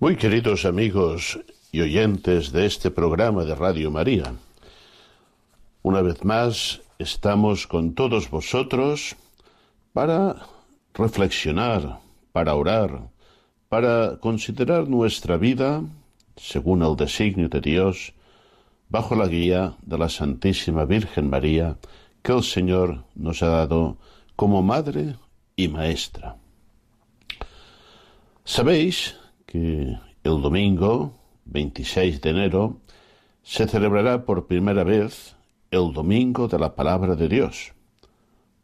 Muy queridos amigos y oyentes de este programa de Radio María, una vez más estamos con todos vosotros para reflexionar, para orar, para considerar nuestra vida según el designio de Dios, bajo la guía de la Santísima Virgen María, que el Señor nos ha dado como Madre y Maestra. Sabéis que el domingo 26 de enero se celebrará por primera vez el Domingo de la Palabra de Dios,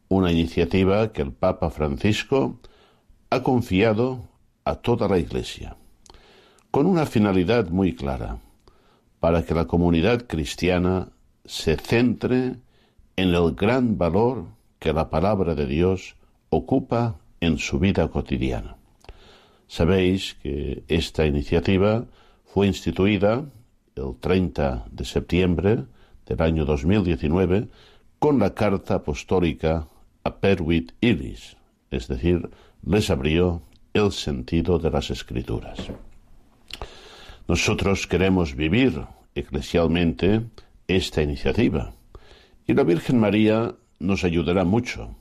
una iniciativa que el Papa Francisco ha confiado a toda la Iglesia, con una finalidad muy clara, para que la comunidad cristiana se centre en el gran valor que la palabra de Dios ocupa en su vida cotidiana. Sabéis que esta iniciativa fue instituida el 30 de septiembre del año 2019 con la carta apostólica a Perwit Iris, es decir, les abrió el sentido de las escrituras. Nosotros queremos vivir eclesialmente esta iniciativa y la Virgen María nos ayudará mucho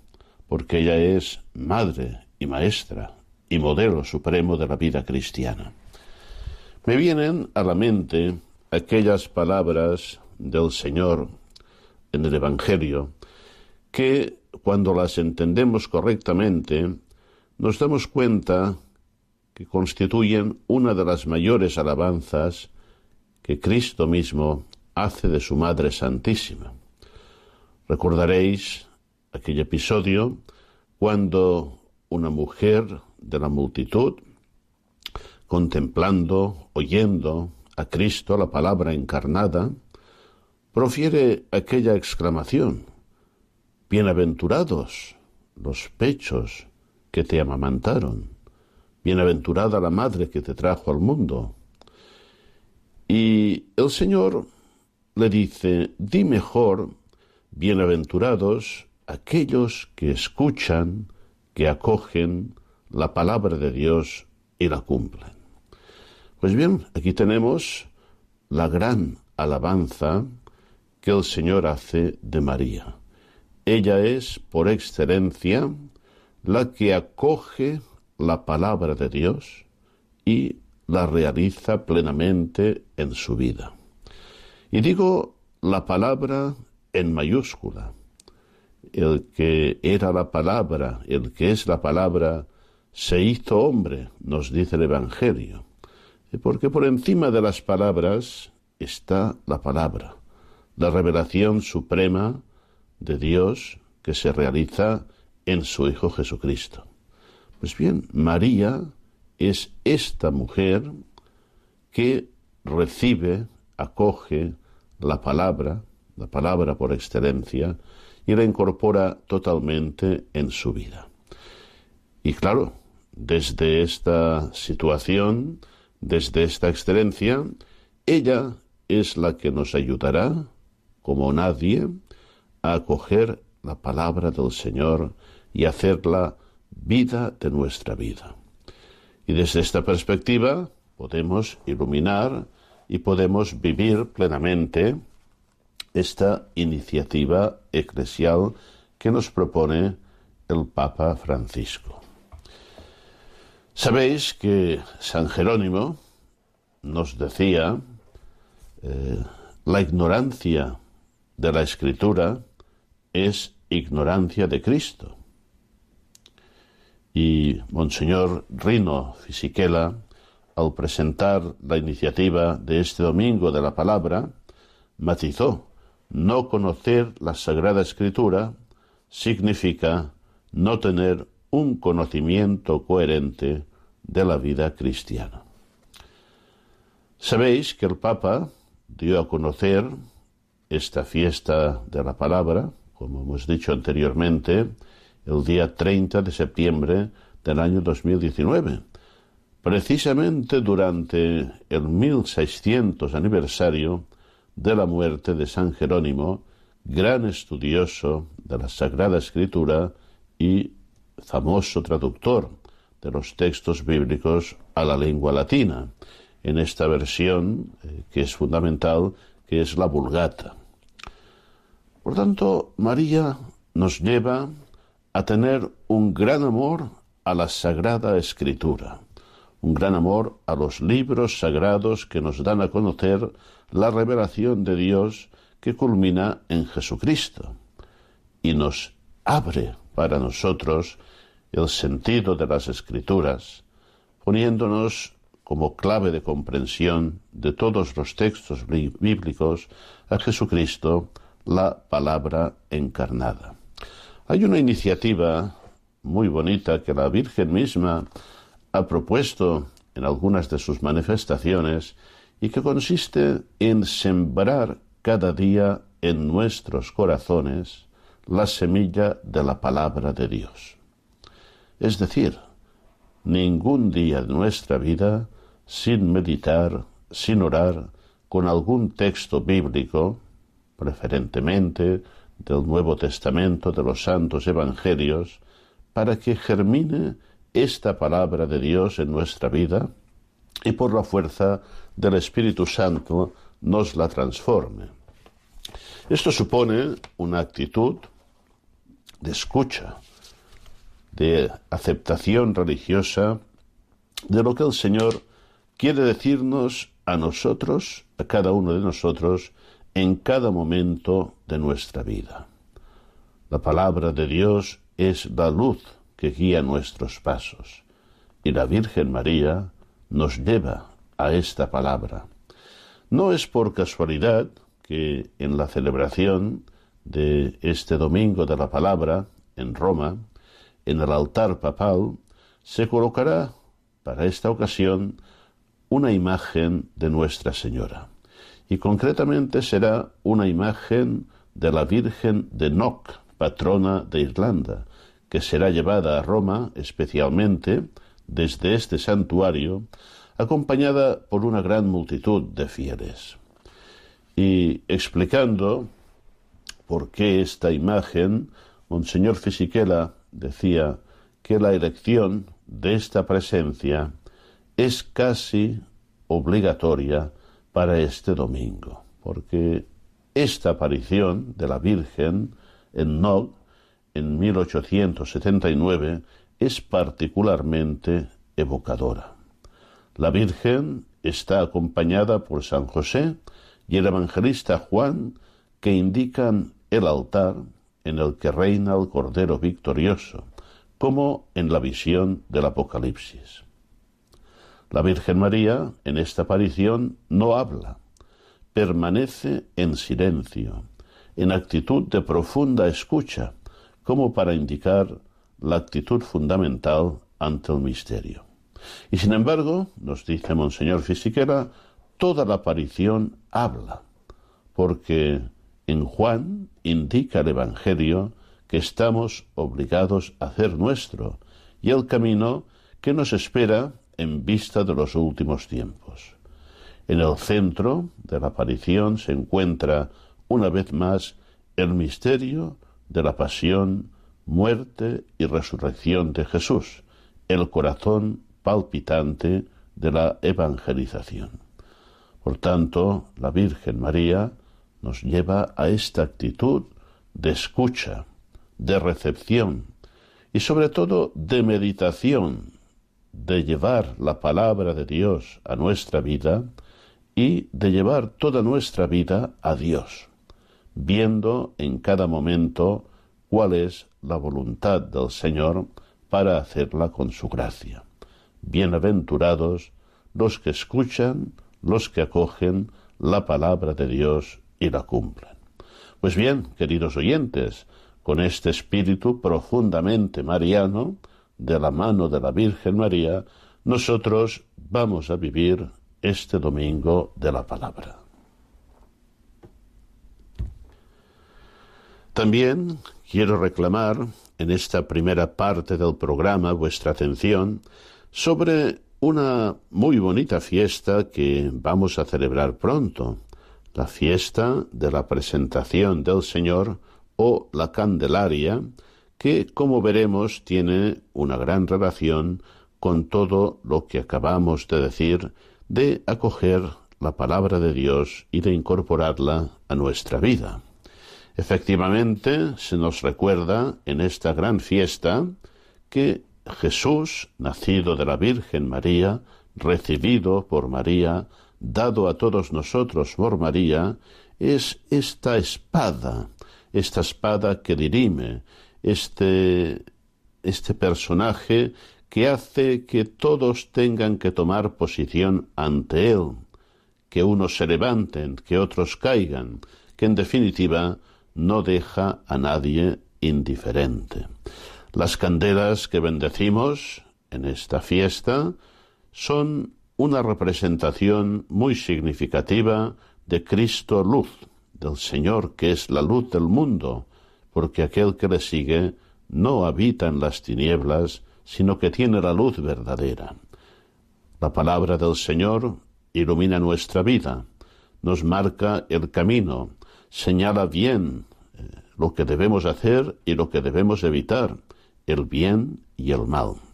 porque ella es madre y maestra y modelo supremo de la vida cristiana. Me vienen a la mente aquellas palabras del Señor en el Evangelio que cuando las entendemos correctamente nos damos cuenta que constituyen una de las mayores alabanzas que Cristo mismo hace de su Madre Santísima. Recordaréis aquel episodio cuando una mujer de la multitud, contemplando, oyendo a Cristo, la palabra encarnada, profiere aquella exclamación, Bienaventurados los pechos que te amamantaron, bienaventurada la madre que te trajo al mundo. Y el Señor le dice, di mejor, bienaventurados aquellos que escuchan, que acogen la palabra de Dios y la cumplen. Pues bien, aquí tenemos la gran alabanza que el Señor hace de María. Ella es, por excelencia, la que acoge la palabra de Dios y la realiza plenamente en su vida. Y digo la palabra en mayúscula. El que era la palabra, el que es la palabra, se hizo hombre, nos dice el Evangelio. Porque por encima de las palabras está la palabra, la revelación suprema de Dios que se realiza en su Hijo Jesucristo. Pues bien, María es esta mujer que recibe, acoge la palabra, la palabra por excelencia, y la incorpora totalmente en su vida. Y claro, desde esta situación, desde esta excelencia, ella es la que nos ayudará, como nadie, a acoger la palabra del Señor y hacerla vida de nuestra vida. Y desde esta perspectiva podemos iluminar y podemos vivir plenamente esta iniciativa eclesial que nos propone el Papa Francisco. Sabéis que San Jerónimo nos decía, eh, La ignorancia de la escritura es ignorancia de Cristo. Y Monseñor Rino Fisichella, al presentar la iniciativa de este domingo de la palabra, matizó, no conocer la Sagrada Escritura significa no tener un conocimiento coherente de la vida cristiana. Sabéis que el Papa dio a conocer esta fiesta de la palabra, como hemos dicho anteriormente, el día 30 de septiembre del año 2019, precisamente durante el 1600 aniversario de la muerte de San Jerónimo, gran estudioso de la Sagrada Escritura y famoso traductor de los textos bíblicos a la lengua latina, en esta versión eh, que es fundamental, que es la Vulgata. Por tanto, María nos lleva a tener un gran amor a la Sagrada Escritura, un gran amor a los libros sagrados que nos dan a conocer la revelación de Dios que culmina en Jesucristo y nos abre para nosotros el sentido de las escrituras, poniéndonos como clave de comprensión de todos los textos bíblicos a Jesucristo, la palabra encarnada. Hay una iniciativa muy bonita que la Virgen misma ha propuesto en algunas de sus manifestaciones y que consiste en sembrar cada día en nuestros corazones la semilla de la palabra de Dios. Es decir, ningún día de nuestra vida sin meditar, sin orar, con algún texto bíblico, preferentemente del Nuevo Testamento, de los Santos Evangelios, para que germine esta palabra de Dios en nuestra vida y por la fuerza del Espíritu Santo nos la transforme. Esto supone una actitud de escucha, de aceptación religiosa de lo que el Señor quiere decirnos a nosotros, a cada uno de nosotros, en cada momento de nuestra vida. La palabra de Dios es la luz que guía nuestros pasos, y la Virgen María nos lleva a esta palabra. No es por casualidad que en la celebración de este domingo de la palabra en Roma, en el altar papal, se colocará para esta ocasión una imagen de Nuestra Señora. Y concretamente será una imagen de la Virgen de Knock, patrona de Irlanda, que será llevada a Roma especialmente desde este santuario, acompañada por una gran multitud de fieles. Y explicando por qué esta imagen, Monseñor Fisichella decía que la elección de esta presencia es casi obligatoria para este domingo, porque esta aparición de la Virgen en Nog en 1879 es particularmente evocadora. La Virgen está acompañada por San José y el evangelista Juan que indican el altar en el que reina el Cordero victorioso, como en la visión del Apocalipsis. La Virgen María, en esta aparición, no habla, permanece en silencio, en actitud de profunda escucha, como para indicar la actitud fundamental ante el misterio. Y sin embargo, nos dice Monseñor Fisiquera, toda la aparición habla, porque en Juan indica el Evangelio que estamos obligados a hacer nuestro y el camino que nos espera en vista de los últimos tiempos. En el centro de la aparición se encuentra una vez más el misterio de la pasión, muerte y resurrección de Jesús, el corazón palpitante de la evangelización. Por tanto, la Virgen María nos lleva a esta actitud de escucha, de recepción y sobre todo de meditación, de llevar la palabra de Dios a nuestra vida y de llevar toda nuestra vida a Dios, viendo en cada momento cuál es la voluntad del Señor para hacerla con su gracia. Bienaventurados los que escuchan, los que acogen la palabra de Dios y la cumplen. Pues bien, queridos oyentes, con este espíritu profundamente mariano, de la mano de la Virgen María, nosotros vamos a vivir este domingo de la palabra. También quiero reclamar en esta primera parte del programa vuestra atención sobre una muy bonita fiesta que vamos a celebrar pronto, la fiesta de la presentación del Señor o la Candelaria, que, como veremos, tiene una gran relación con todo lo que acabamos de decir de acoger la palabra de Dios y de incorporarla a nuestra vida. Efectivamente, se nos recuerda en esta gran fiesta que Jesús, nacido de la Virgen María, recibido por María, dado a todos nosotros por María, es esta espada, esta espada que dirime, este, este personaje que hace que todos tengan que tomar posición ante él, que unos se levanten, que otros caigan, que en definitiva no deja a nadie indiferente. Las candelas que bendecimos en esta fiesta son una representación muy significativa de Cristo luz, del Señor que es la luz del mundo, porque aquel que le sigue no habita en las tinieblas, sino que tiene la luz verdadera. La palabra del Señor ilumina nuestra vida, nos marca el camino, señala bien eh, lo que debemos hacer y lo que debemos evitar, el bien y el mal.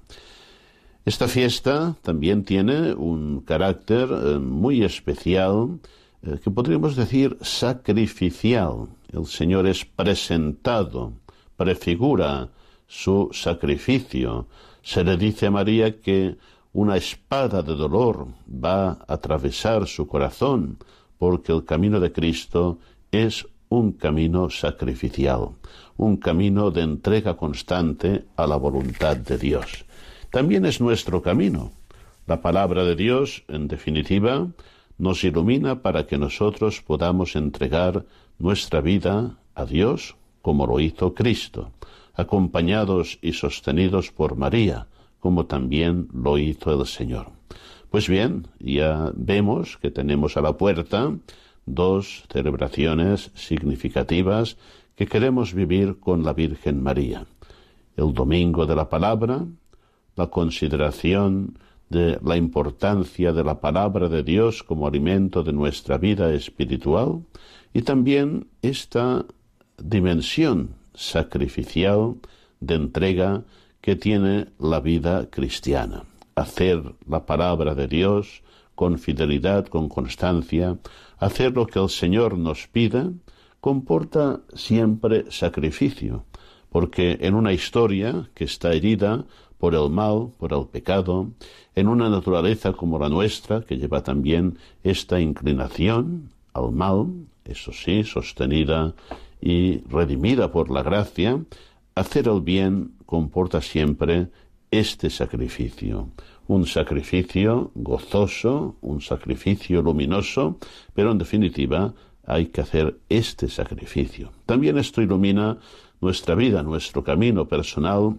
Esta fiesta también tiene un carácter eh, muy especial, eh, que podríamos decir sacrificial. El Señor es presentado, prefigura su sacrificio. Se le dice a María que una espada de dolor va a atravesar su corazón, porque el camino de Cristo es un camino sacrificial, un camino de entrega constante a la voluntad de Dios. También es nuestro camino. La palabra de Dios, en definitiva, nos ilumina para que nosotros podamos entregar nuestra vida a Dios como lo hizo Cristo, acompañados y sostenidos por María, como también lo hizo el Señor. Pues bien, ya vemos que tenemos a la puerta dos celebraciones significativas que queremos vivir con la Virgen María. El Domingo de la Palabra, la consideración de la importancia de la palabra de Dios como alimento de nuestra vida espiritual y también esta dimensión sacrificial de entrega que tiene la vida cristiana. Hacer la palabra de Dios con fidelidad, con constancia, hacer lo que el Señor nos pida, comporta siempre sacrificio, porque en una historia que está herida por el mal, por el pecado, en una naturaleza como la nuestra, que lleva también esta inclinación al mal, eso sí, sostenida y redimida por la gracia, hacer el bien comporta siempre este sacrificio, un sacrificio gozoso, un sacrificio luminoso, pero en definitiva hay que hacer este sacrificio. También esto ilumina nuestra vida, nuestro camino personal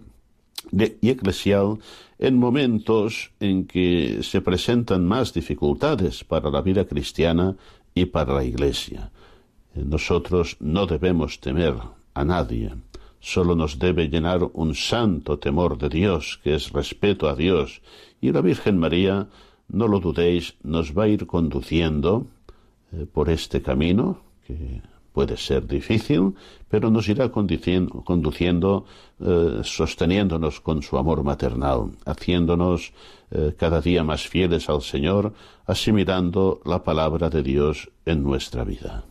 y eclesial en momentos en que se presentan más dificultades para la vida cristiana y para la Iglesia. Nosotros no debemos temer a nadie, solo nos debe llenar un santo temor de Dios, que es respeto a Dios, y la Virgen María, no lo dudéis, nos va a ir conduciendo eh, por este camino, que puede ser difícil, pero nos irá conduciendo, eh, sosteniéndonos con su amor maternal, haciéndonos eh, cada día más fieles al Señor, asimilando la palabra de Dios en nuestra vida.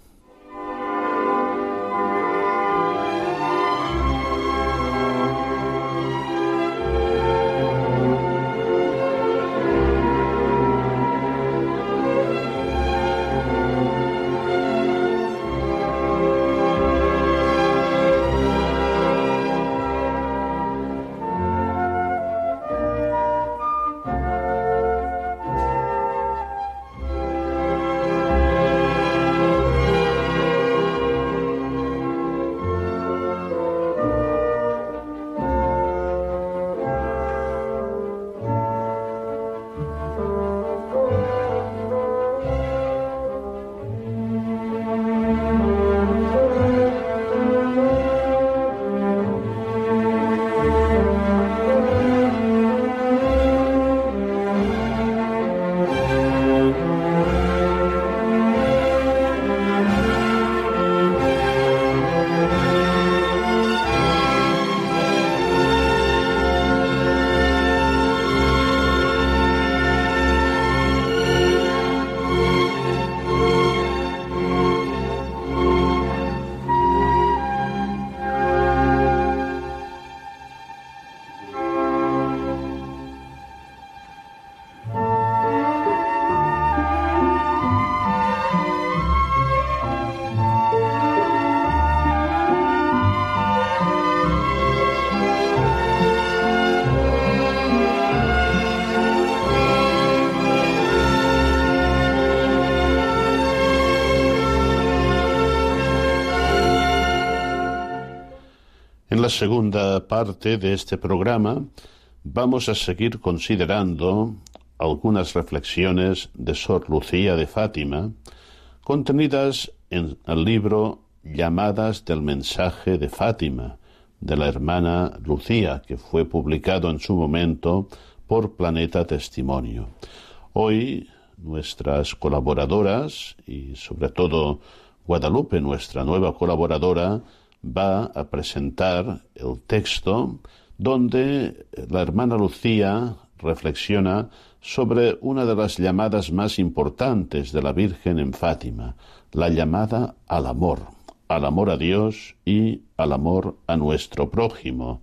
Segunda parte de este programa vamos a seguir considerando algunas reflexiones de Sor Lucía de Fátima contenidas en el libro Llamadas del mensaje de Fátima de la hermana Lucía, que fue publicado en su momento por Planeta Testimonio. Hoy nuestras colaboradoras y sobre todo Guadalupe, nuestra nueva colaboradora, va a presentar el texto donde la hermana Lucía reflexiona sobre una de las llamadas más importantes de la Virgen en Fátima, la llamada al amor, al amor a Dios y al amor a nuestro prójimo,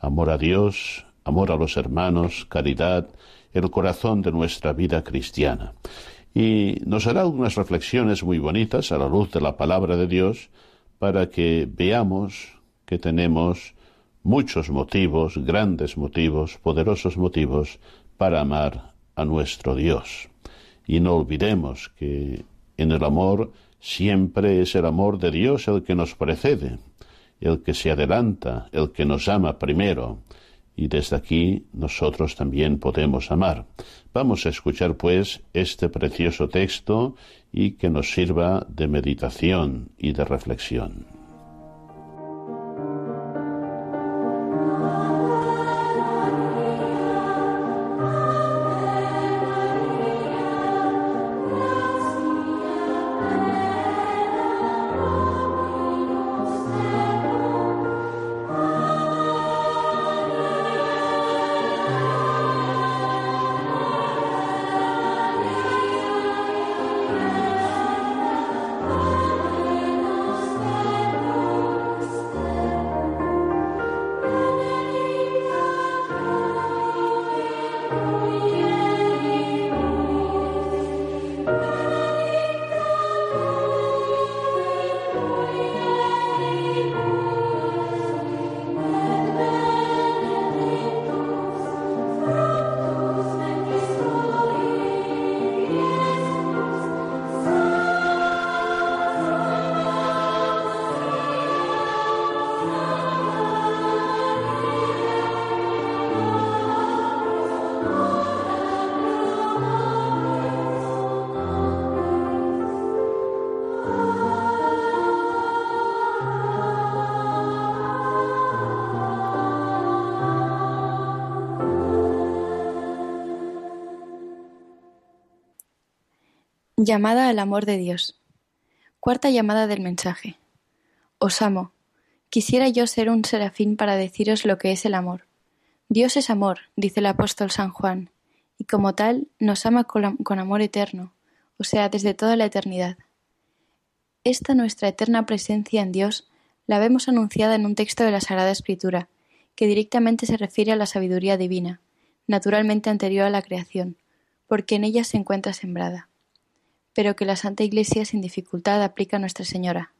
amor a Dios, amor a los hermanos, caridad, el corazón de nuestra vida cristiana. Y nos hará algunas reflexiones muy bonitas a la luz de la palabra de Dios para que veamos que tenemos muchos motivos, grandes motivos, poderosos motivos para amar a nuestro Dios. Y no olvidemos que en el amor siempre es el amor de Dios el que nos precede, el que se adelanta, el que nos ama primero, y desde aquí nosotros también podemos amar. Vamos a escuchar pues este precioso texto y que nos sirva de meditación y de reflexión. Llamada al amor de Dios. Cuarta llamada del mensaje. Os amo. Quisiera yo ser un serafín para deciros lo que es el amor. Dios es amor, dice el apóstol San Juan, y como tal nos ama con amor eterno, o sea, desde toda la eternidad. Esta nuestra eterna presencia en Dios la vemos anunciada en un texto de la Sagrada Escritura, que directamente se refiere a la sabiduría divina, naturalmente anterior a la creación, porque en ella se encuentra sembrada pero que la Santa Iglesia sin dificultad aplica a Nuestra Señora.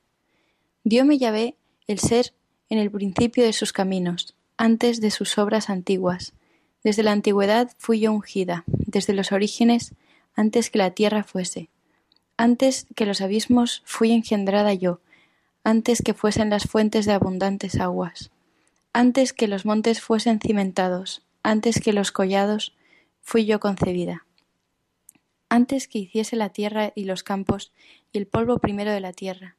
Dióme Yahvé el ser en el principio de sus caminos, antes de sus obras antiguas. Desde la antigüedad fui yo ungida, desde los orígenes, antes que la tierra fuese. Antes que los abismos fui engendrada yo, antes que fuesen las fuentes de abundantes aguas. Antes que los montes fuesen cimentados, antes que los collados, fui yo concebida antes que hiciese la tierra y los campos y el polvo primero de la tierra.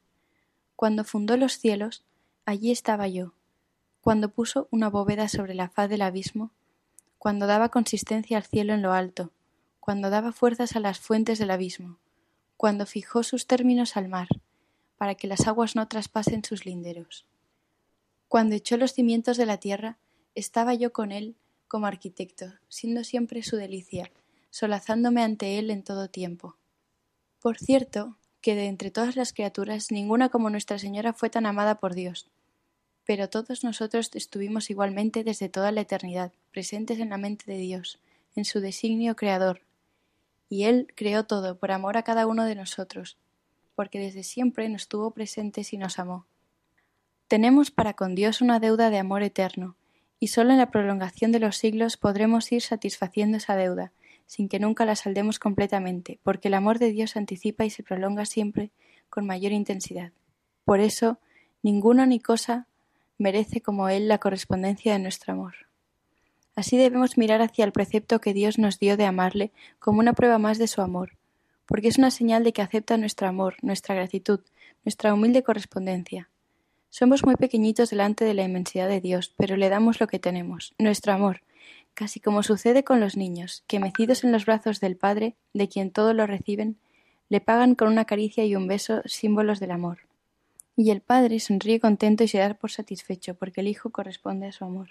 Cuando fundó los cielos, allí estaba yo. Cuando puso una bóveda sobre la faz del abismo, cuando daba consistencia al cielo en lo alto, cuando daba fuerzas a las fuentes del abismo, cuando fijó sus términos al mar, para que las aguas no traspasen sus linderos. Cuando echó los cimientos de la tierra, estaba yo con él como arquitecto, siendo siempre su delicia, solazándome ante él en todo tiempo. Por cierto, que de entre todas las criaturas ninguna como Nuestra Señora fue tan amada por Dios. Pero todos nosotros estuvimos igualmente desde toda la eternidad, presentes en la mente de Dios, en su designio creador. Y Él creó todo por amor a cada uno de nosotros, porque desde siempre nos tuvo presentes y nos amó. Tenemos para con Dios una deuda de amor eterno, y sólo en la prolongación de los siglos podremos ir satisfaciendo esa deuda, sin que nunca la saldemos completamente, porque el amor de Dios anticipa y se prolonga siempre con mayor intensidad. Por eso, ninguno ni cosa merece como Él la correspondencia de nuestro amor. Así debemos mirar hacia el precepto que Dios nos dio de amarle como una prueba más de su amor, porque es una señal de que acepta nuestro amor, nuestra gratitud, nuestra humilde correspondencia. Somos muy pequeñitos delante de la inmensidad de Dios, pero le damos lo que tenemos, nuestro amor, casi como sucede con los niños, que mecidos en los brazos del Padre, de quien todo lo reciben, le pagan con una caricia y un beso símbolos del amor. Y el Padre sonríe contento y se da por satisfecho, porque el Hijo corresponde a su amor.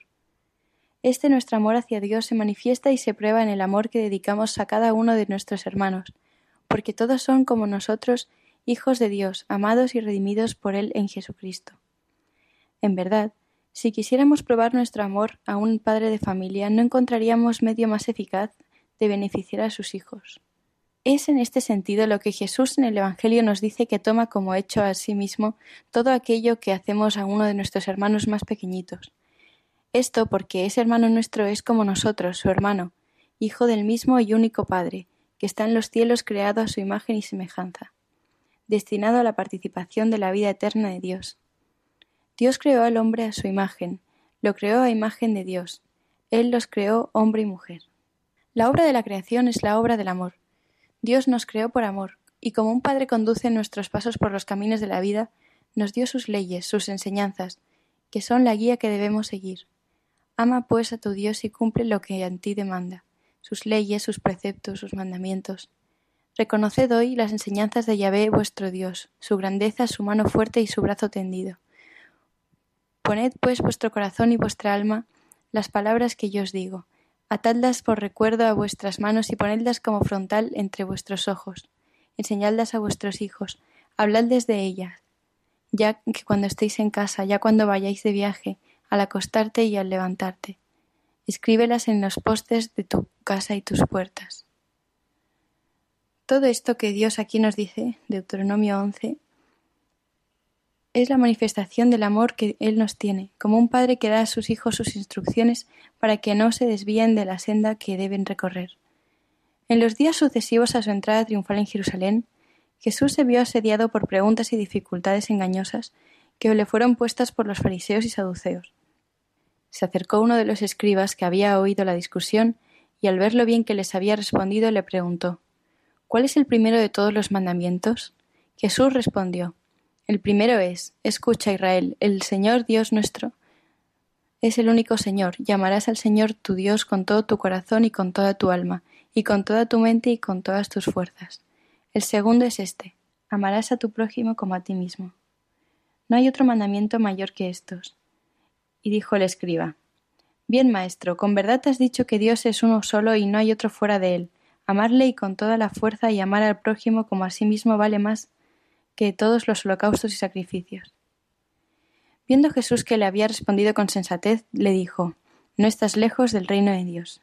Este nuestro amor hacia Dios se manifiesta y se prueba en el amor que dedicamos a cada uno de nuestros hermanos, porque todos son como nosotros hijos de Dios, amados y redimidos por Él en Jesucristo. En verdad, si quisiéramos probar nuestro amor a un padre de familia, no encontraríamos medio más eficaz de beneficiar a sus hijos. Es en este sentido lo que Jesús en el Evangelio nos dice que toma como hecho a sí mismo todo aquello que hacemos a uno de nuestros hermanos más pequeñitos, esto porque ese hermano nuestro es como nosotros, su hermano, hijo del mismo y único Padre, que está en los cielos creado a su imagen y semejanza, destinado a la participación de la vida eterna de Dios. Dios creó al hombre a su imagen, lo creó a imagen de Dios. Él los creó hombre y mujer. La obra de la creación es la obra del amor. Dios nos creó por amor, y como un Padre conduce nuestros pasos por los caminos de la vida, nos dio sus leyes, sus enseñanzas, que son la guía que debemos seguir. Ama pues a tu Dios y cumple lo que en ti demanda, sus leyes, sus preceptos, sus mandamientos. Reconoced hoy las enseñanzas de Yahvé vuestro Dios, su grandeza, su mano fuerte y su brazo tendido. Poned pues vuestro corazón y vuestra alma las palabras que yo os digo, atadlas por recuerdo a vuestras manos y ponedlas como frontal entre vuestros ojos, enseñadlas a vuestros hijos, habladles de ellas, ya que cuando estéis en casa, ya cuando vayáis de viaje, al acostarte y al levantarte. Escríbelas en los postes de tu casa y tus puertas. Todo esto que Dios aquí nos dice, Deuteronomio 11, es la manifestación del amor que Él nos tiene, como un padre que da a sus hijos sus instrucciones para que no se desvíen de la senda que deben recorrer. En los días sucesivos a su entrada triunfal en Jerusalén, Jesús se vio asediado por preguntas y dificultades engañosas que le fueron puestas por los fariseos y saduceos. Se acercó uno de los escribas que había oído la discusión y al ver lo bien que les había respondido le preguntó ¿Cuál es el primero de todos los mandamientos? Jesús respondió El primero es Escucha Israel, el Señor Dios nuestro es el único Señor. Llamarás al Señor tu Dios con todo tu corazón y con toda tu alma, y con toda tu mente y con todas tus fuerzas. El segundo es este amarás a tu prójimo como a ti mismo. No hay otro mandamiento mayor que estos. Y dijo el escriba Bien, maestro, con verdad has dicho que Dios es uno solo y no hay otro fuera de él. Amarle y con toda la fuerza y amar al prójimo como a sí mismo vale más que todos los holocaustos y sacrificios. Viendo Jesús que le había respondido con sensatez, le dijo No estás lejos del reino de Dios.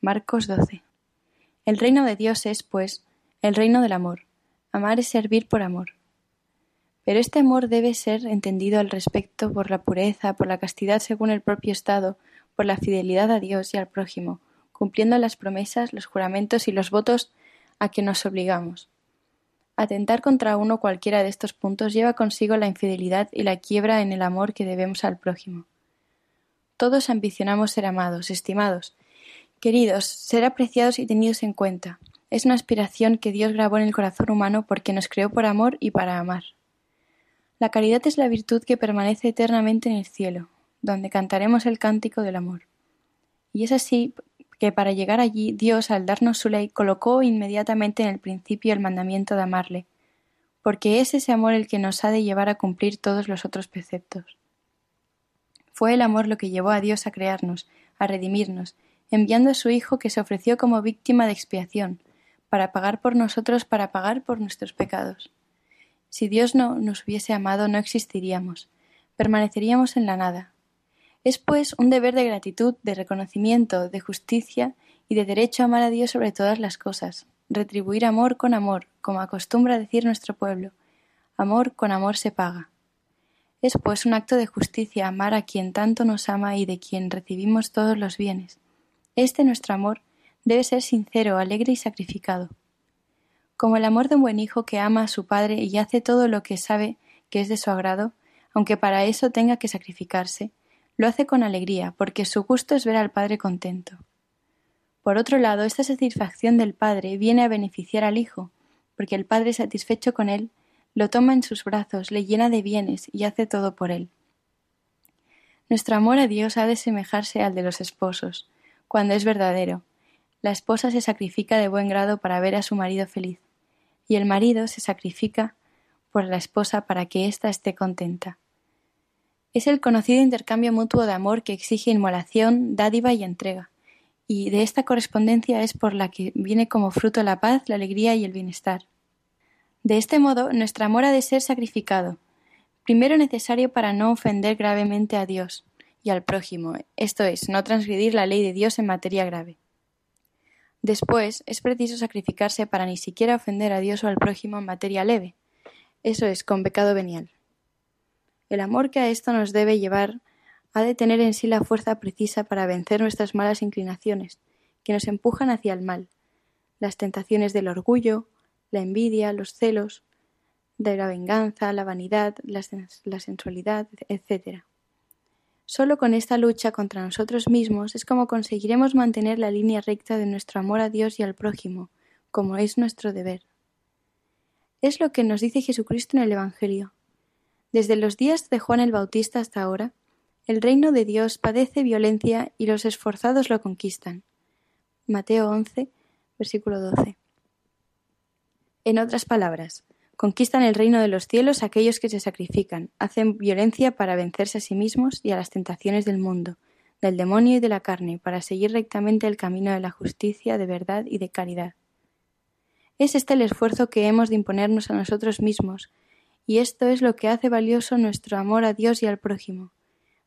Marcos 12. El reino de Dios es, pues, el reino del amor. Amar es servir por amor. Pero este amor debe ser entendido al respecto por la pureza, por la castidad según el propio estado, por la fidelidad a Dios y al prójimo, cumpliendo las promesas, los juramentos y los votos a que nos obligamos. Atentar contra uno cualquiera de estos puntos lleva consigo la infidelidad y la quiebra en el amor que debemos al prójimo. Todos ambicionamos ser amados, estimados, queridos, ser apreciados y tenidos en cuenta. Es una aspiración que Dios grabó en el corazón humano porque nos creó por amor y para amar. La caridad es la virtud que permanece eternamente en el cielo, donde cantaremos el cántico del amor. Y es así que para llegar allí Dios, al darnos su ley, colocó inmediatamente en el principio el mandamiento de amarle, porque es ese amor el que nos ha de llevar a cumplir todos los otros preceptos. Fue el amor lo que llevó a Dios a crearnos, a redimirnos, enviando a su Hijo que se ofreció como víctima de expiación, para pagar por nosotros, para pagar por nuestros pecados. Si Dios no nos hubiese amado, no existiríamos, permaneceríamos en la nada. Es pues un deber de gratitud, de reconocimiento, de justicia y de derecho a amar a Dios sobre todas las cosas, retribuir amor con amor, como acostumbra decir nuestro pueblo. Amor con amor se paga. Es pues un acto de justicia amar a quien tanto nos ama y de quien recibimos todos los bienes. Este nuestro amor debe ser sincero, alegre y sacrificado como el amor de un buen hijo que ama a su padre y hace todo lo que sabe que es de su agrado, aunque para eso tenga que sacrificarse, lo hace con alegría, porque su gusto es ver al Padre contento. Por otro lado, esta satisfacción del Padre viene a beneficiar al Hijo, porque el Padre satisfecho con él, lo toma en sus brazos, le llena de bienes y hace todo por él. Nuestro amor a Dios ha de semejarse al de los esposos, cuando es verdadero. La esposa se sacrifica de buen grado para ver a su marido feliz, y el marido se sacrifica por la esposa para que ésta esté contenta. Es el conocido intercambio mutuo de amor que exige inmolación, dádiva y entrega, y de esta correspondencia es por la que viene como fruto la paz, la alegría y el bienestar. De este modo, nuestro amor ha de ser sacrificado, primero necesario para no ofender gravemente a Dios y al prójimo, esto es, no transgredir la ley de Dios en materia grave. Después, es preciso sacrificarse para ni siquiera ofender a Dios o al prójimo en materia leve, eso es, con pecado venial. El amor que a esto nos debe llevar ha de tener en sí la fuerza precisa para vencer nuestras malas inclinaciones, que nos empujan hacia el mal, las tentaciones del orgullo, la envidia, los celos, de la venganza, la vanidad, la, sensualidad, etc. Solo con esta lucha contra nosotros mismos es como conseguiremos mantener la línea recta de nuestro amor a Dios y al prójimo, como es nuestro deber. Es lo que nos dice Jesucristo en el Evangelio. Desde los días de Juan el Bautista hasta ahora, el reino de Dios padece violencia y los esforzados lo conquistan. Mateo 11, versículo 12. En otras palabras, conquistan el reino de los cielos aquellos que se sacrifican, hacen violencia para vencerse a sí mismos y a las tentaciones del mundo, del demonio y de la carne, para seguir rectamente el camino de la justicia, de verdad y de caridad. Es este el esfuerzo que hemos de imponernos a nosotros mismos, y esto es lo que hace valioso nuestro amor a Dios y al prójimo.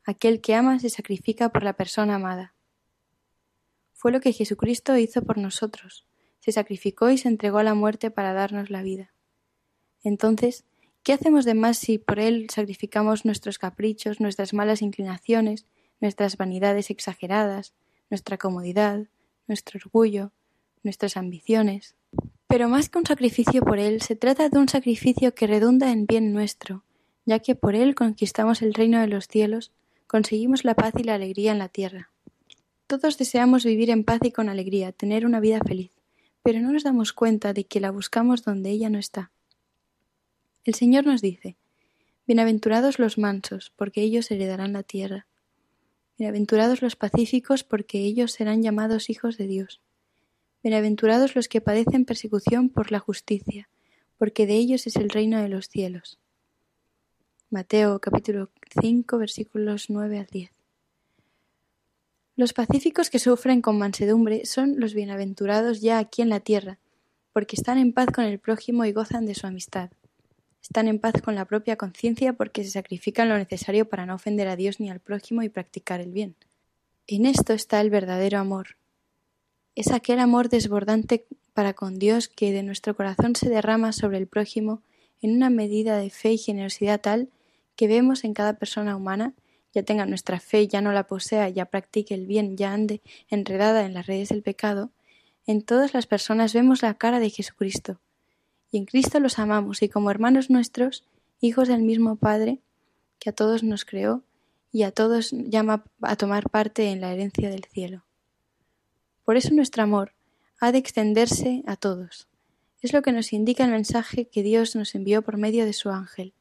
Aquel que ama se sacrifica por la persona amada. Fue lo que Jesucristo hizo por nosotros, se sacrificó y se entregó a la muerte para darnos la vida. Entonces, ¿qué hacemos de más si por Él sacrificamos nuestros caprichos, nuestras malas inclinaciones, nuestras vanidades exageradas, nuestra comodidad, nuestro orgullo, nuestras ambiciones? Pero más que un sacrificio por Él, se trata de un sacrificio que redunda en bien nuestro, ya que por Él conquistamos el reino de los cielos, conseguimos la paz y la alegría en la tierra. Todos deseamos vivir en paz y con alegría, tener una vida feliz, pero no nos damos cuenta de que la buscamos donde ella no está. El Señor nos dice, Bienaventurados los mansos, porque ellos heredarán la tierra. Bienaventurados los pacíficos, porque ellos serán llamados hijos de Dios. Bienaventurados los que padecen persecución por la justicia, porque de ellos es el reino de los cielos. Mateo capítulo 5 versículos 9 al 10. Los pacíficos que sufren con mansedumbre son los bienaventurados ya aquí en la tierra, porque están en paz con el prójimo y gozan de su amistad. Están en paz con la propia conciencia porque se sacrifican lo necesario para no ofender a Dios ni al prójimo y practicar el bien. En esto está el verdadero amor, es aquel amor desbordante para con Dios que de nuestro corazón se derrama sobre el prójimo en una medida de fe y generosidad tal que vemos en cada persona humana, ya tenga nuestra fe, ya no la posea, ya practique el bien, ya ande enredada en las redes del pecado, en todas las personas vemos la cara de Jesucristo. Y en Cristo los amamos y como hermanos nuestros, hijos del mismo Padre, que a todos nos creó y a todos llama a tomar parte en la herencia del cielo. Por eso nuestro amor ha de extenderse a todos. Es lo que nos indica el mensaje que Dios nos envió por medio de su ángel.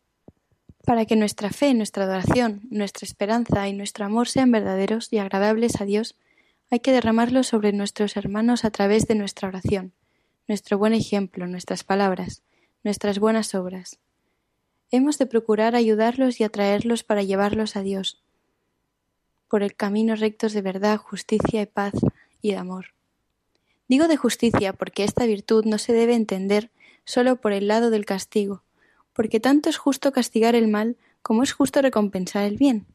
Para que nuestra fe, nuestra adoración, nuestra esperanza y nuestro amor sean verdaderos y agradables a Dios, hay que derramarlos sobre nuestros hermanos a través de nuestra oración, nuestro buen ejemplo, nuestras palabras, nuestras buenas obras. Hemos de procurar ayudarlos y atraerlos para llevarlos a Dios, por el camino rectos de verdad, justicia y paz, y de amor. Digo de justicia porque esta virtud no se debe entender sólo por el lado del castigo, porque tanto es justo castigar el mal como es justo recompensar el bien.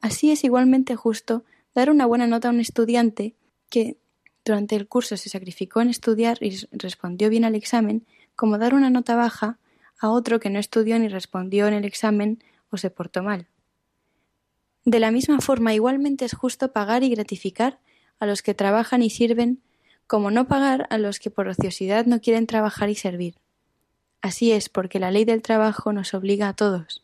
Así es igualmente justo dar una buena nota a un estudiante que durante el curso se sacrificó en estudiar y respondió bien al examen, como dar una nota baja a otro que no estudió ni respondió en el examen o se portó mal. De la misma forma, igualmente es justo pagar y gratificar a los que trabajan y sirven, como no pagar a los que por ociosidad no quieren trabajar y servir. Así es porque la ley del trabajo nos obliga a todos.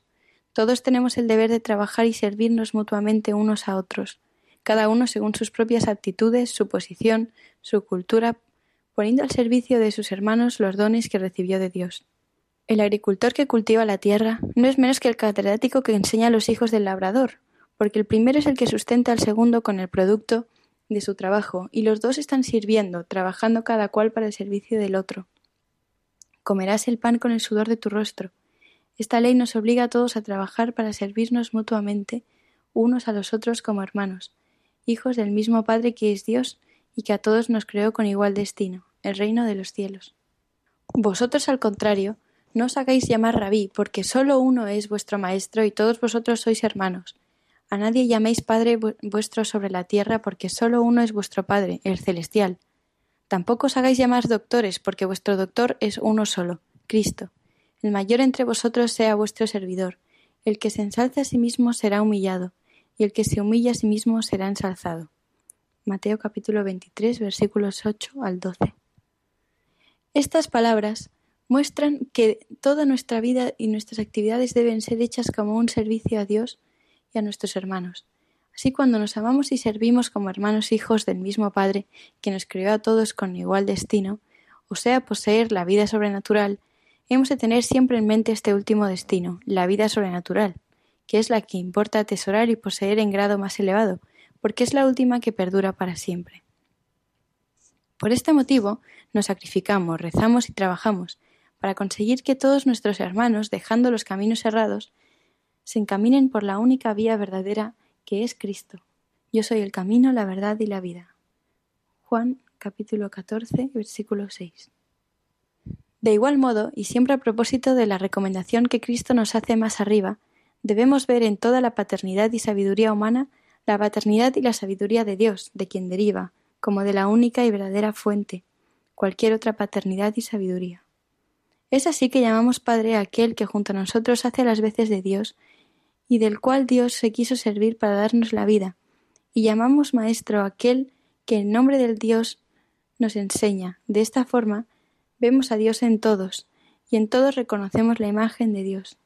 Todos tenemos el deber de trabajar y servirnos mutuamente unos a otros, cada uno según sus propias aptitudes, su posición, su cultura, poniendo al servicio de sus hermanos los dones que recibió de Dios. El agricultor que cultiva la tierra no es menos que el catedrático que enseña a los hijos del labrador, porque el primero es el que sustenta al segundo con el producto de su trabajo, y los dos están sirviendo, trabajando cada cual para el servicio del otro. Comerás el pan con el sudor de tu rostro, esta ley nos obliga a todos a trabajar para servirnos mutuamente unos a los otros como hermanos, hijos del mismo Padre que es Dios y que a todos nos creó con igual destino, el reino de los cielos. Vosotros, al contrario, no os hagáis llamar rabí, porque sólo uno es vuestro maestro y todos vosotros sois hermanos. A nadie llaméis Padre vuestro sobre la tierra, porque sólo uno es vuestro Padre, el celestial. Tampoco os hagáis llamar doctores, porque vuestro doctor es uno solo, Cristo. El mayor entre vosotros sea vuestro servidor. El que se ensalza a sí mismo será humillado, y el que se humilla a sí mismo será ensalzado. Mateo capítulo 23 versículos 8 al 12. Estas palabras muestran que toda nuestra vida y nuestras actividades deben ser hechas como un servicio a Dios y a nuestros hermanos. Así cuando nos amamos y servimos como hermanos hijos del mismo Padre que nos creó a todos con igual destino, o sea, poseer la vida sobrenatural, hemos de tener siempre en mente este último destino, la vida sobrenatural, que es la que importa atesorar y poseer en grado más elevado, porque es la última que perdura para siempre. Por este motivo, nos sacrificamos, rezamos y trabajamos, para conseguir que todos nuestros hermanos, dejando los caminos errados, se encaminen por la única vía verdadera que es Cristo. Yo soy el camino, la verdad y la vida. Juan capítulo 14, versículo 6. De igual modo, y siempre a propósito de la recomendación que Cristo nos hace más arriba, debemos ver en toda la paternidad y sabiduría humana la paternidad y la sabiduría de Dios, de quien deriva, como de la única y verdadera fuente, cualquier otra paternidad y sabiduría. Es así que llamamos Padre a aquel que junto a nosotros hace las veces de Dios y del cual Dios se quiso servir para darnos la vida, y llamamos Maestro a aquel que en nombre del Dios nos enseña. De esta forma, Vemos a Dios en todos, y en todos reconocemos la imagen de Dios.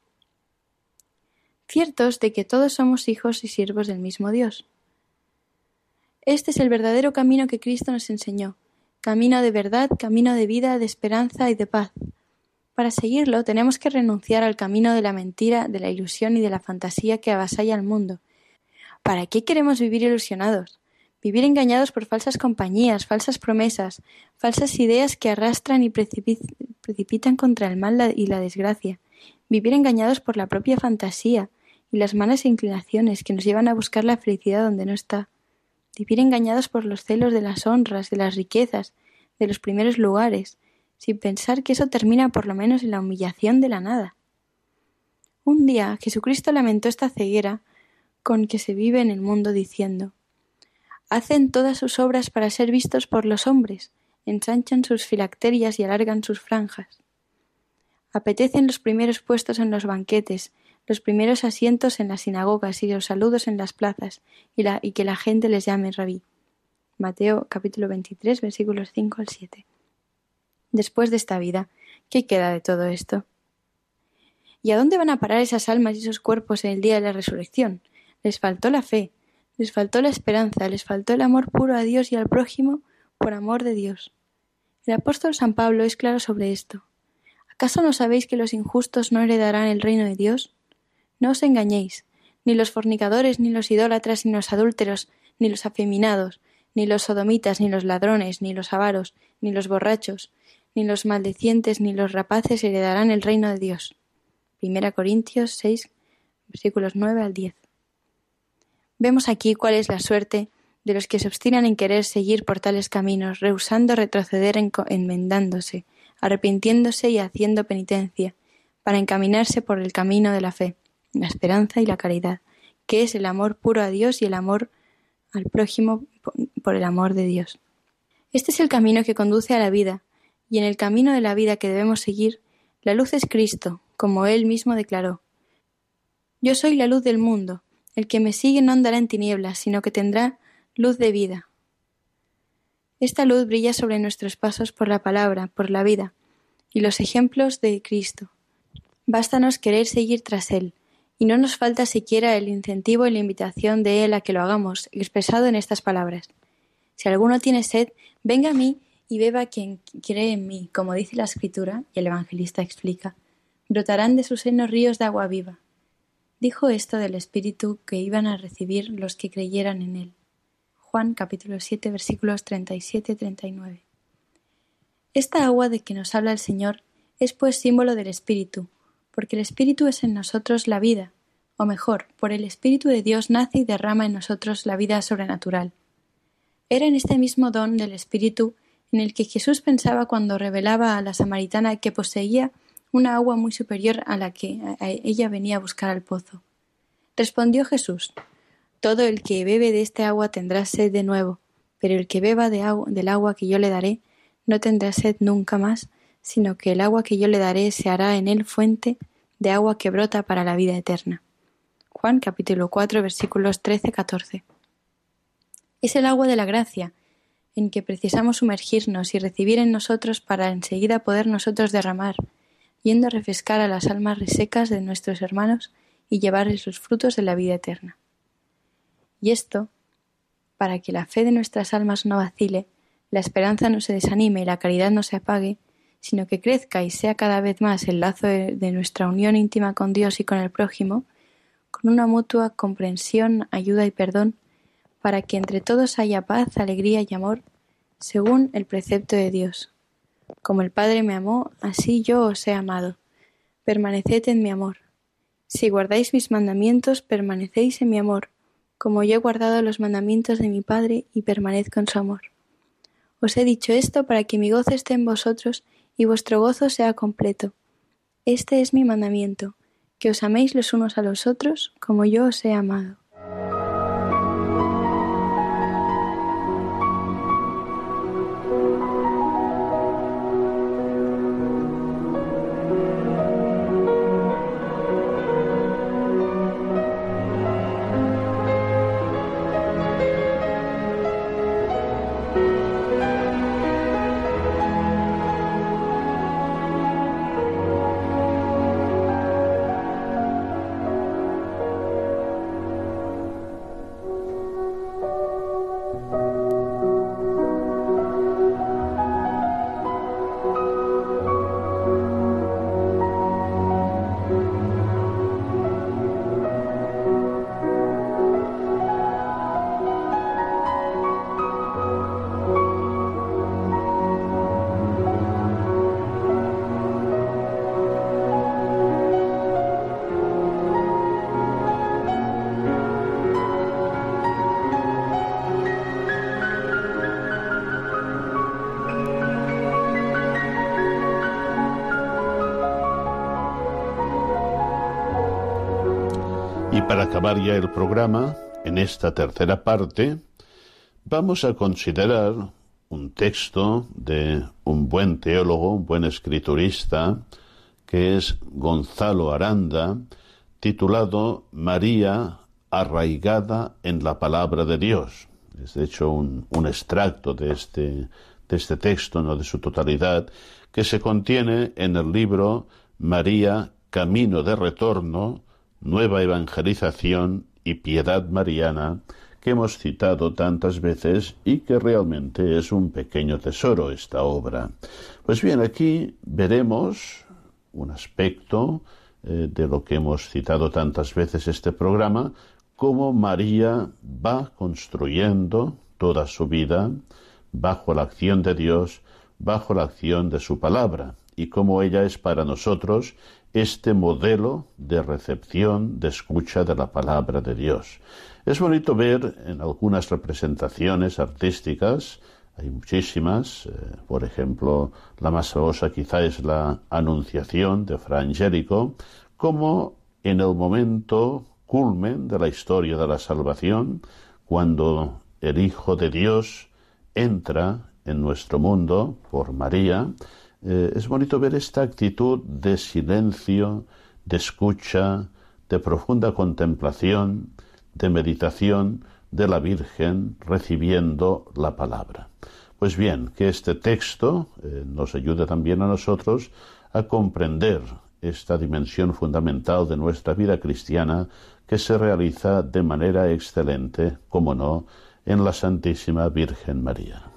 Ciertos de que todos somos hijos y siervos del mismo Dios. Este es el verdadero camino que Cristo nos enseñó, camino de verdad, camino de vida, de esperanza y de paz. Para seguirlo tenemos que renunciar al camino de la mentira, de la ilusión y de la fantasía que avasalla al mundo. ¿Para qué queremos vivir ilusionados? vivir engañados por falsas compañías, falsas promesas, falsas ideas que arrastran y precipitan contra el mal y la desgracia, vivir engañados por la propia fantasía y las malas inclinaciones que nos llevan a buscar la felicidad donde no está, vivir engañados por los celos de las honras, de las riquezas, de los primeros lugares, sin pensar que eso termina por lo menos en la humillación de la nada. Un día Jesucristo lamentó esta ceguera con que se vive en el mundo diciendo hacen todas sus obras para ser vistos por los hombres, ensanchan sus filacterias y alargan sus franjas. Apetecen los primeros puestos en los banquetes, los primeros asientos en las sinagogas y los saludos en las plazas, y, que la gente les llame rabí. Mateo capítulo 23 versículos 5 al 7. Después de esta vida, ¿qué queda de todo esto? ¿Y a dónde van a parar esas almas y esos cuerpos en el día de la resurrección? Les faltó la fe, les faltó la esperanza, les faltó el amor puro a Dios y al prójimo por amor de Dios. El apóstol San Pablo es claro sobre esto. ¿Acaso no sabéis que los injustos no heredarán el reino de Dios? No os engañéis, ni los fornicadores, ni los idólatras, ni los adúlteros, ni los afeminados, ni los sodomitas, ni los ladrones, ni los avaros, ni los borrachos, ni los maldecientes, ni los rapaces heredarán el reino de Dios. Primera Corintios 6, versículos 9 al 10. Vemos aquí cuál es la suerte de los que se obstinan en querer seguir por tales caminos, rehusando retroceder enmendándose, arrepintiéndose y haciendo penitencia, para encaminarse por el camino de la fe, la esperanza y la caridad, que es el amor puro a Dios y el amor al prójimo por el amor de Dios. Este es el camino que conduce a la vida, y en el camino de la vida que debemos seguir, la luz es Cristo, como Él mismo declaró. Yo soy la luz del mundo, el que me sigue no andará en tinieblas, sino que tendrá luz de vida. Esta luz brilla sobre nuestros pasos por la palabra, por la vida, y los ejemplos de Cristo. Bástanos querer seguir tras Él, y no nos falta siquiera el incentivo y la invitación de Él a que lo hagamos, expresado en estas palabras. Si alguno tiene sed, venga a mí y beba quien cree en mí, como dice la Escritura, y el evangelista explica, brotarán de sus senos ríos de agua viva. Dijo esto del Espíritu que iban a recibir los que creyeran en Él. Juan capítulo 7 versículos 37-39. Esta agua de que nos habla el Señor es pues símbolo del Espíritu, porque el Espíritu es en nosotros la vida, o mejor, por el Espíritu de Dios nace y derrama en nosotros la vida sobrenatural. Era en este mismo don del Espíritu en el que Jesús pensaba cuando revelaba a la samaritana que poseía una agua muy superior a la que ella venía a buscar al pozo. Respondió Jesús, Todo el que bebe de este agua tendrá sed de nuevo, pero el que beba de del agua que yo le daré no tendrá sed nunca más, sino que el agua que yo le daré se hará en él fuente de agua que brota para la vida eterna. Juan capítulo 4 versículos 13-14. Es el agua de la gracia, en que precisamos sumergirnos y recibir en nosotros para enseguida poder nosotros derramar, yendo a refrescar a las almas resecas de nuestros hermanos y llevarles los frutos de la vida eterna. Y esto, para que la fe de nuestras almas no vacile, la esperanza no se desanime y la caridad no se apague, sino que crezca y sea cada vez más el lazo de, nuestra unión íntima con Dios y con el prójimo, con una mutua comprensión, ayuda y perdón, para que entre todos haya paz, alegría y amor, según el precepto de Dios. Como el Padre me amó, así yo os he amado. Permaneced en mi amor. Si guardáis mis mandamientos, permanecéis en mi amor, como yo he guardado los mandamientos de mi Padre y permanezco en su amor. Os he dicho esto para que mi gozo esté en vosotros y vuestro gozo sea completo. Este es mi mandamiento, que os améis los unos a los otros como yo os he amado. Para acabar ya el programa, en esta tercera parte, vamos a considerar un texto de un buen teólogo, un buen escriturista, que es Gonzalo Aranda, titulado María arraigada en la palabra de Dios. Es de hecho un, extracto de este, de este texto, no de su totalidad, que se contiene en el libro María, Camino de Retorno, nueva evangelización y piedad mariana que hemos citado tantas veces y que realmente es un pequeño tesoro esta obra. Pues bien, aquí veremos un aspecto eh, de lo que hemos citado tantas veces este programa, cómo María va construyendo toda su vida bajo la acción de Dios, bajo la acción de su palabra, y cómo ella es para nosotros este modelo de recepción, de escucha de la palabra de Dios. Es bonito ver en algunas representaciones artísticas, hay muchísimas, eh, por ejemplo, la más famosa quizá es la Anunciación de Fra Angelico, como en el momento culmen de la historia de la salvación, cuando el Hijo de Dios entra en nuestro mundo por María, eh, es bonito ver esta actitud de silencio, de escucha, de profunda contemplación, de meditación de la Virgen recibiendo la palabra. Pues bien, que este texto eh, nos ayude también a nosotros a comprender esta dimensión fundamental de nuestra vida cristiana que se realiza de manera excelente, como no, en la Santísima Virgen María.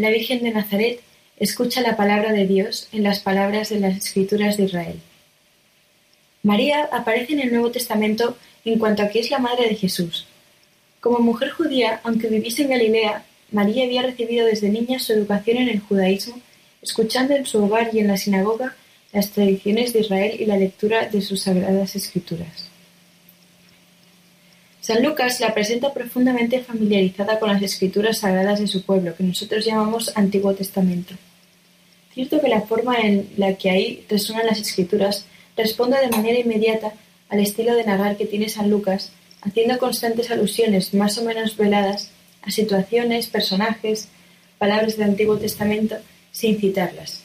La Virgen de Nazaret, escucha la palabra de Dios en las palabras de las Escrituras de Israel. María aparece en el Nuevo Testamento en cuanto a que es la madre de Jesús. Como mujer judía, aunque viviese en Galilea, María había recibido desde niña su educación en el judaísmo, escuchando en su hogar y en la sinagoga las tradiciones de Israel y la lectura de sus sagradas escrituras. San Lucas la presenta profundamente familiarizada con las escrituras sagradas de su pueblo, que nosotros llamamos Antiguo Testamento. Cierto que la forma en la que ahí resuenan las escrituras responde de manera inmediata al estilo de narrar que tiene San Lucas, haciendo constantes alusiones más o menos veladas a situaciones, personajes, palabras del Antiguo Testamento, sin citarlas.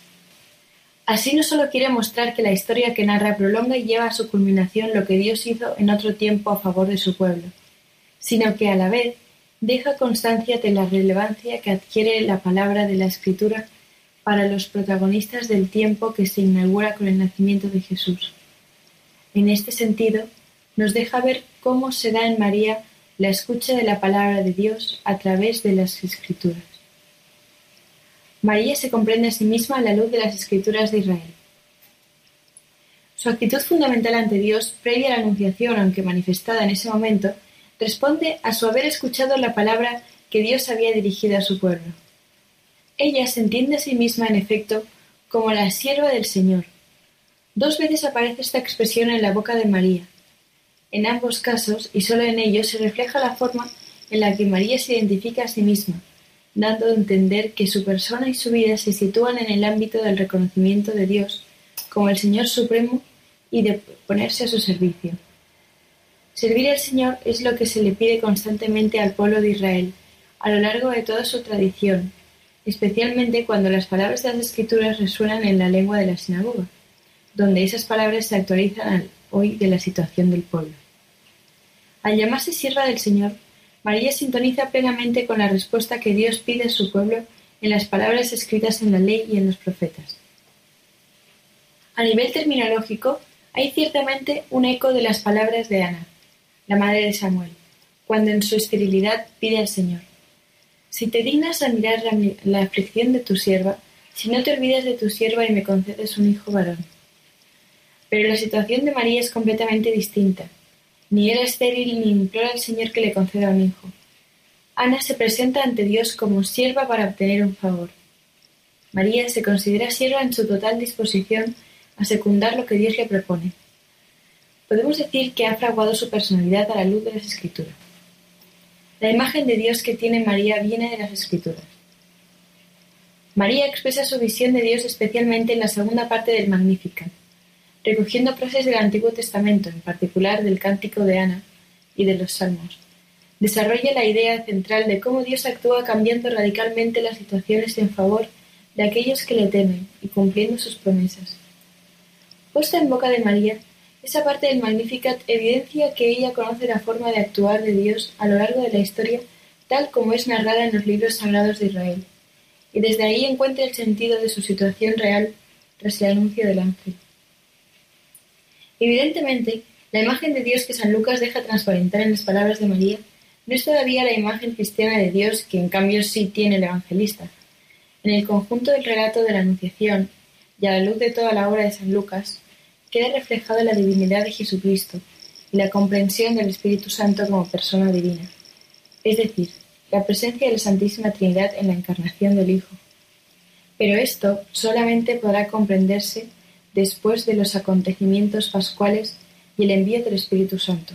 Así no solo quiere mostrar que la historia que narra prolonga y lleva a su culminación lo que Dios hizo en otro tiempo a favor de su pueblo, sino que a la vez deja constancia de la relevancia que adquiere la palabra de la Escritura para los protagonistas del tiempo que se inaugura con el nacimiento de Jesús. En este sentido, nos deja ver cómo se da en María la escucha de la palabra de Dios a través de las Escrituras. María se comprende a sí misma a la luz de las escrituras de Israel. Su actitud fundamental ante Dios, previa a la Anunciación, aunque manifestada en ese momento, responde a su haber escuchado la palabra que Dios había dirigido a su pueblo. Ella se entiende a sí misma, en efecto, como la sierva del Señor. Dos veces aparece esta expresión en la boca de María. En ambos casos, y solo en ellos, se refleja la forma en la que María se identifica a sí misma, dando a entender que su persona y su vida se sitúan en el ámbito del reconocimiento de Dios como el Señor Supremo y de ponerse a su servicio. Servir al Señor es lo que se le pide constantemente al pueblo de Israel a lo largo de toda su tradición, especialmente cuando las palabras de las Escrituras resuenan en la lengua de la sinagoga, donde esas palabras se actualizan hoy de la situación del pueblo. Al llamarse sierva del Señor, María sintoniza plenamente con la respuesta que Dios pide a su pueblo en las palabras escritas en la ley y en los profetas. A nivel terminológico, hay ciertamente un eco de las palabras de Ana, la madre de Samuel, cuando en su esterilidad pide al Señor, Si te dignas a mirar la, aflicción de tu sierva, si no te olvidas de tu sierva y me concedes un hijo varón. Pero la situación de María es completamente distinta. Ni era estéril ni implora al Señor que le conceda un hijo. Ana se presenta ante Dios como sierva para obtener un favor. María se considera sierva en su total disposición a secundar lo que Dios le propone. Podemos decir que ha fraguado su personalidad a la luz de las Escrituras. La imagen de Dios que tiene María viene de las Escrituras. María expresa su visión de Dios especialmente en la segunda parte del Magnificat recogiendo frases del Antiguo Testamento, en particular del Cántico de Ana y de los Salmos. Desarrolla la idea central de cómo Dios actúa cambiando radicalmente las situaciones en favor de aquellos que le temen y cumpliendo sus promesas. Puesta en boca de María, esa parte del Magnificat evidencia que ella conoce la forma de actuar de Dios a lo largo de la historia tal como es narrada en los libros sagrados de Israel, y desde ahí encuentra el sentido de su situación real tras el anuncio del ángel. Evidentemente, La imagen de Dios que San Lucas deja transparentar en las palabras de María no es todavía la imagen cristiana de Dios que en cambio sí tiene el evangelista. En el conjunto del relato de la Anunciación y a la luz de toda la obra de San Lucas, queda reflejada la divinidad de Jesucristo y la comprensión del Espíritu Santo como persona divina, es decir, la presencia de la Santísima Trinidad en la encarnación del Hijo. Pero esto solamente podrá comprenderse después de los acontecimientos pascuales y el envío del Espíritu Santo.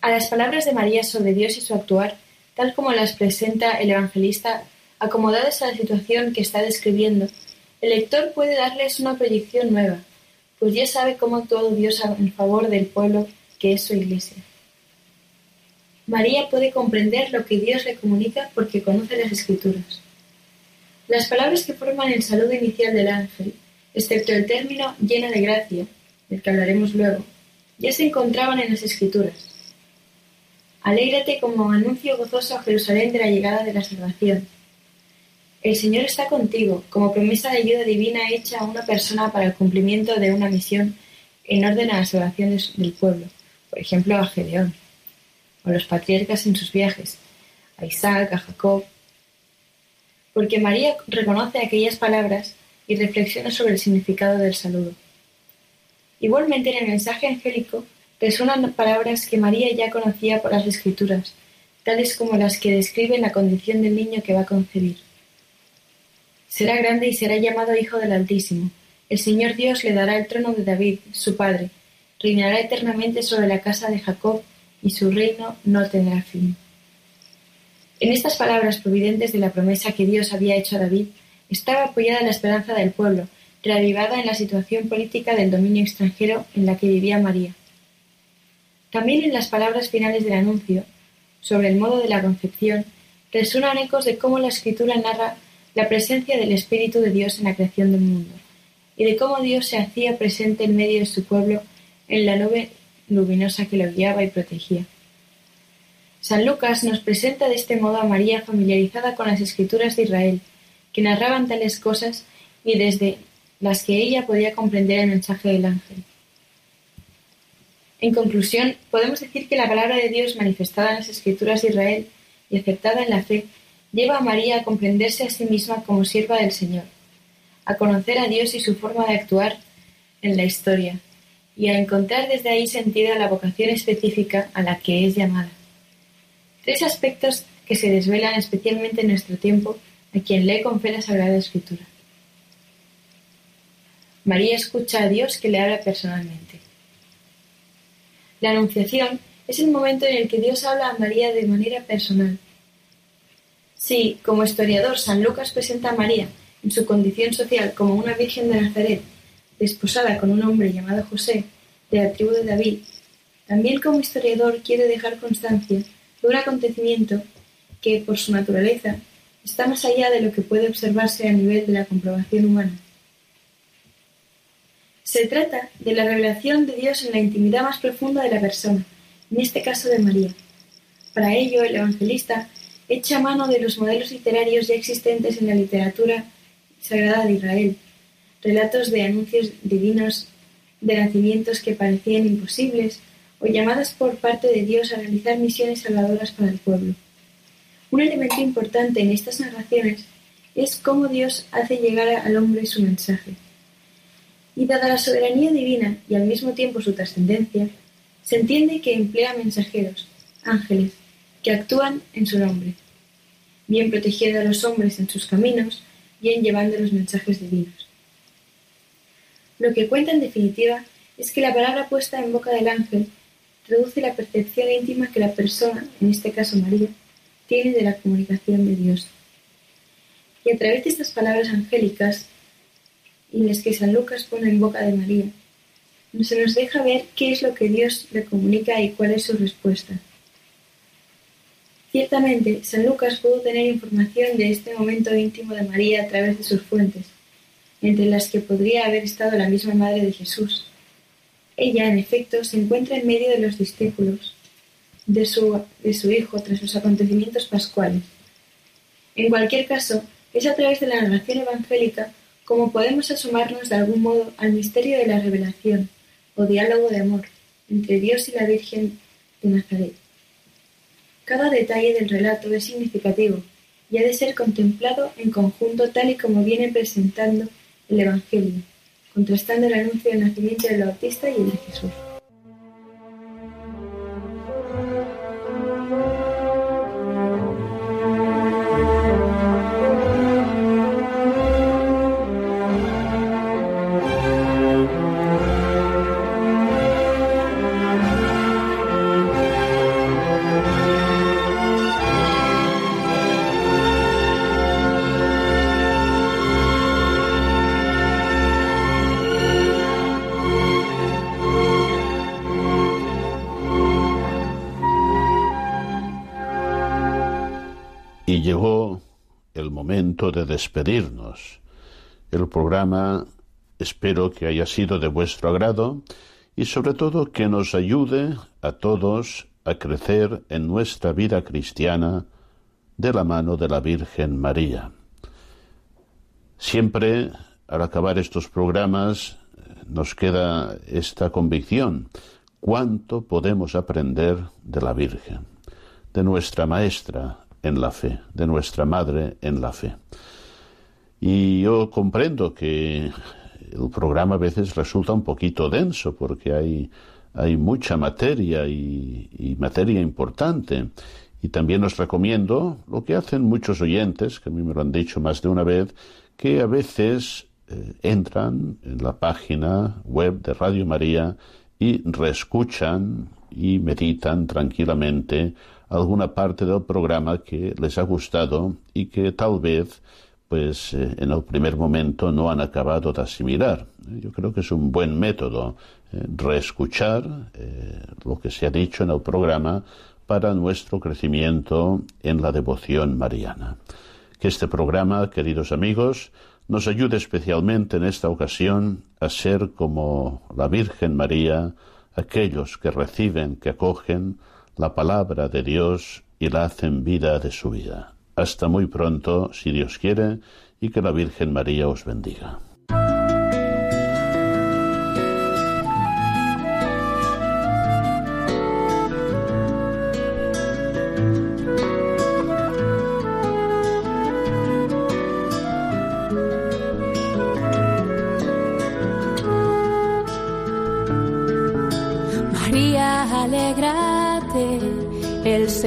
A las palabras de María sobre Dios y su actuar, tal como las presenta el evangelista, acomodadas a la situación que está describiendo, el lector puede darles una proyección nueva, pues ya sabe cómo ha actuado Dios en favor del pueblo que es su iglesia. María puede comprender lo que Dios le comunica porque conoce las escrituras. Las palabras que forman el saludo inicial del ángel, excepto el término llena de gracia, del que hablaremos luego, ya se encontraban en las escrituras. Alégrate como anuncio gozoso a Jerusalén de la llegada de la salvación el Señor está contigo, como promesa de ayuda divina hecha a una persona para el cumplimiento de una misión en orden a la salvación del pueblo, por ejemplo a Gedeón, o los patriarcas en sus viajes, a Isaac, a Jacob, porque María reconoce aquellas palabras y reflexiona sobre el significado del saludo. Igualmente en el mensaje angélico resuenan palabras que María ya conocía por las escrituras, tales como las que describen la condición del niño que va a concebir. Será grande y será llamado Hijo del Altísimo. El Señor Dios le dará el trono de David, su padre. Reinará eternamente sobre la casa de Jacob, y su reino no tendrá fin. En estas palabras providentes de la promesa que Dios había hecho a David, estaba apoyada la esperanza del pueblo, reavivada en la situación política del dominio extranjero en la que vivía María. También en las palabras finales del anuncio, sobre el modo de la concepción, resuenan ecos de cómo la escritura narra la presencia del Espíritu de Dios en la creación del mundo, y de cómo Dios se hacía presente en medio de su pueblo en la nube luminosa que lo guiaba y protegía. San Lucas nos presenta de este modo a María familiarizada con las escrituras de Israel, que narraban tales cosas y desde las que ella podía comprender el mensaje del ángel. En conclusión, podemos decir que la palabra de Dios manifestada en las escrituras de Israel y aceptada en la fe lleva a María a comprenderse a sí misma como sierva del Señor, a conocer a Dios y su forma de actuar en la historia, y a encontrar desde ahí sentido a la vocación específica a la que es llamada. Tres aspectos que se desvelan especialmente en nuestro tiempo a quien lee con fe la Sagrada Escritura. María escucha a Dios que le habla personalmente. La Anunciación es el momento en el que Dios habla a María de manera personal, si, como historiador, San Lucas presenta a María, en su condición social, como una Virgen de Nazaret, desposada con un hombre llamado José, de la tribu de David, también como historiador quiere dejar constancia de un acontecimiento que, por su naturaleza, está más allá de lo que puede observarse a nivel de la comprobación humana. Se trata de la revelación de Dios en la intimidad más profunda de la persona, en este caso de María. Para ello, el evangelista echa mano de los modelos literarios ya existentes en la literatura sagrada de Israel, relatos de anuncios divinos de nacimientos que parecían imposibles o llamadas por parte de Dios a realizar misiones salvadoras para el pueblo. Un elemento importante en estas narraciones es cómo Dios hace llegar al hombre su mensaje. Y dada la soberanía divina y al mismo tiempo su trascendencia, se entiende que emplea mensajeros, ángeles, que actúan en su nombre, bien protegiendo a los hombres en sus caminos, bien llevando los mensajes divinos. Lo que cuenta en definitiva es que la palabra puesta en boca del ángel traduce la percepción íntima que la persona, en este caso María, tiene de la comunicación de Dios. Y a través de estas palabras angélicas, y las que San Lucas pone en boca de María, se nos deja ver qué es lo que Dios le comunica y cuál es su respuesta. Ciertamente, San Lucas pudo tener información de este momento íntimo de María a través de sus fuentes, entre las que podría haber estado la misma madre de Jesús. Ella, en efecto, se encuentra en medio de los discípulos de su, de su hijo tras los acontecimientos pascuales. En cualquier caso, es a través de la narración evangélica como podemos asomarnos de algún modo al misterio de la revelación o diálogo de amor entre Dios y la Virgen de Nazaret. Cada detalle del relato es significativo y ha de ser contemplado en conjunto tal y como viene presentando el Evangelio, contrastando el anuncio del nacimiento del Bautista y el de Jesús. De despedirnos. El programa espero que haya sido de vuestro agrado y sobre todo que nos ayude a todos a crecer en nuestra vida cristiana de la mano de la Virgen María. Siempre al acabar estos programas nos queda esta convicción, cuánto podemos aprender de la Virgen, de nuestra Maestra, en la fe, de nuestra Madre en la fe. Y yo comprendo que el programa a veces resulta un poquito denso porque hay, hay mucha materia y, materia importante. Y también os recomiendo lo que hacen muchos oyentes, que a mí me lo han dicho más de una vez, que a veces eh, entran en la página web de Radio María y reescuchan y meditan tranquilamente alguna parte del programa que les ha gustado y que tal vez pues eh, en el primer momento no han acabado de asimilar. Yo creo que es un buen método eh, reescuchar eh, lo que se ha dicho en el programa para nuestro crecimiento en la devoción mariana. Que este programa, queridos amigos, nos ayude especialmente en esta ocasión a ser como la Virgen María, aquellos que reciben, que acogen la palabra de Dios y la hacen vida de su vida. Hasta muy pronto, si Dios quiere, y que la Virgen María os bendiga.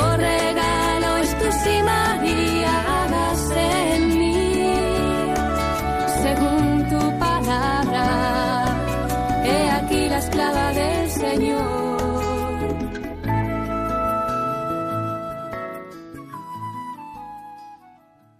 El